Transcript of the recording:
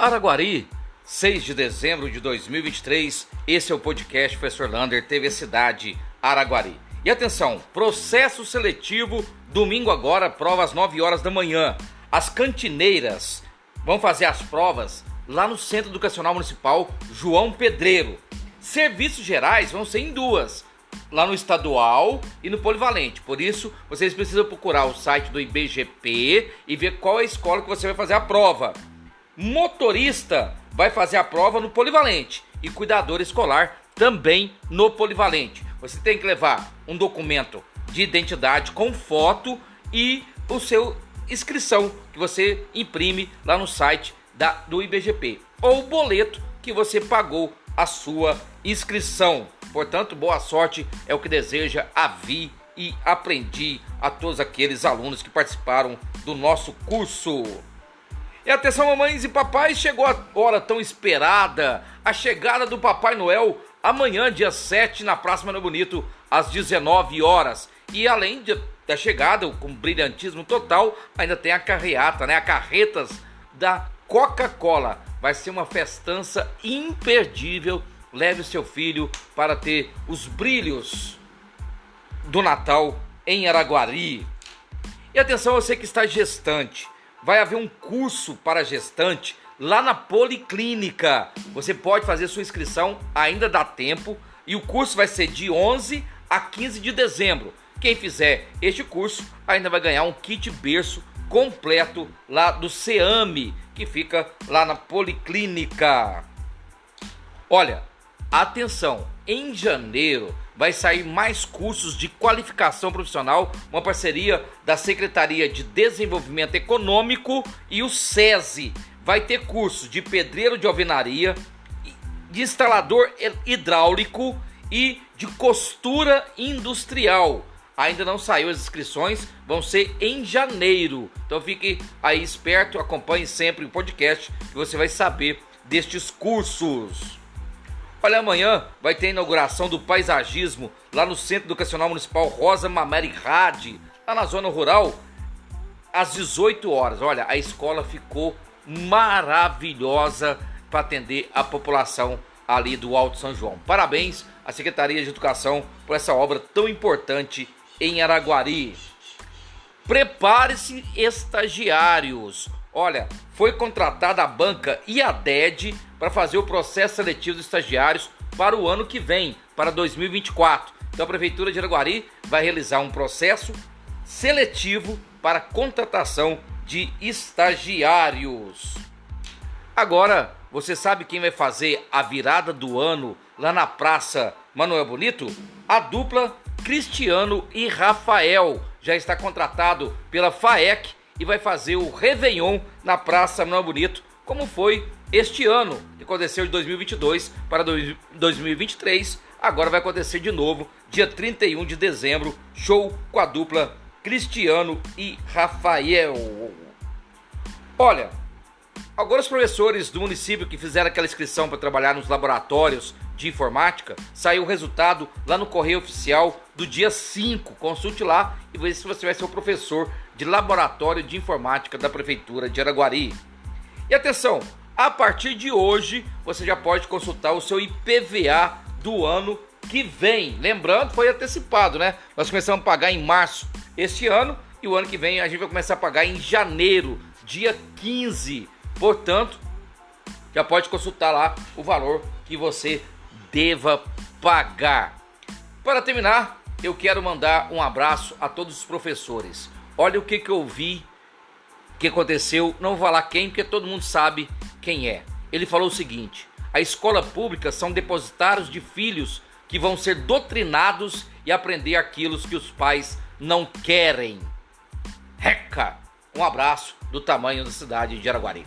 Araguari, 6 de dezembro de 2023. Esse é o podcast Professor Lander, TV Cidade Araguari. E atenção, processo seletivo, domingo agora, prova às 9 horas da manhã. As cantineiras vão fazer as provas lá no Centro Educacional Municipal João Pedreiro. Serviços gerais vão ser em duas, lá no estadual e no polivalente. Por isso, vocês precisam procurar o site do IBGP e ver qual é a escola que você vai fazer a prova. Motorista vai fazer a prova no polivalente e cuidador escolar também no polivalente. Você tem que levar um documento de identidade com foto e o seu inscrição que você imprime lá no site da, do IBGP ou o boleto que você pagou a sua inscrição. Portanto, boa sorte é o que deseja a Vi e aprendi a todos aqueles alunos que participaram do nosso curso. E atenção, mamães e papais, chegou a hora tão esperada, a chegada do Papai Noel amanhã, dia 7, na Praça Mano Bonito, às 19 horas. E além de, da chegada, com brilhantismo total, ainda tem a carreata, né? A carretas da Coca-Cola. Vai ser uma festança imperdível. Leve seu filho para ter os brilhos do Natal em Araguari. E atenção, você que está gestante vai haver um curso para gestante lá na Policlínica. Você pode fazer sua inscrição, ainda dá tempo, e o curso vai ser de 11 a 15 de dezembro. Quem fizer este curso ainda vai ganhar um kit berço completo lá do CEAME, que fica lá na Policlínica. Olha, atenção, em janeiro vai sair mais cursos de qualificação profissional, uma parceria da Secretaria de Desenvolvimento Econômico e o SESI. Vai ter curso de pedreiro de alvenaria, de instalador hidráulico e de costura industrial. Ainda não saiu as inscrições, vão ser em janeiro. Então fique aí esperto, acompanhe sempre o podcast que você vai saber destes cursos. Olha, amanhã vai ter a inauguração do paisagismo lá no Centro Educacional Municipal Rosa Mameri Rade, lá na zona rural, às 18 horas. Olha, a escola ficou maravilhosa para atender a população ali do Alto São João. Parabéns à Secretaria de Educação por essa obra tão importante em Araguari. Prepare-se, estagiários. Olha, foi contratada a banca IADED para fazer o processo seletivo dos estagiários para o ano que vem, para 2024. Então a Prefeitura de Araguari vai realizar um processo seletivo para contratação de estagiários. Agora, você sabe quem vai fazer a virada do ano lá na Praça Manuel Bonito? A dupla Cristiano e Rafael já está contratado pela FAEC e vai fazer o Réveillon na Praça Manuel Bonito, como foi este ano, que aconteceu de 2022 para 2023. Agora vai acontecer de novo, dia 31 de dezembro, show com a dupla Cristiano e Rafael. Olha, os professores do município que fizeram aquela inscrição para trabalhar nos laboratórios de informática, saiu o resultado lá no correio oficial do dia 5. Consulte lá e veja se você vai ser o professor de laboratório de informática da prefeitura de Araguari. E atenção, a partir de hoje você já pode consultar o seu IPVA do ano que vem. Lembrando, foi antecipado, né? Nós começamos a pagar em março este ano e o ano que vem a gente vai começar a pagar em janeiro, dia 15. Portanto, já pode consultar lá o valor que você deva pagar. Para terminar, eu quero mandar um abraço a todos os professores. Olha o que, que eu vi, que aconteceu. Não vou falar quem, porque todo mundo sabe quem é. Ele falou o seguinte: a escola pública são depositários de filhos que vão ser doutrinados e aprender aquilo que os pais não querem. Reca! Um abraço do tamanho da cidade de Araguari.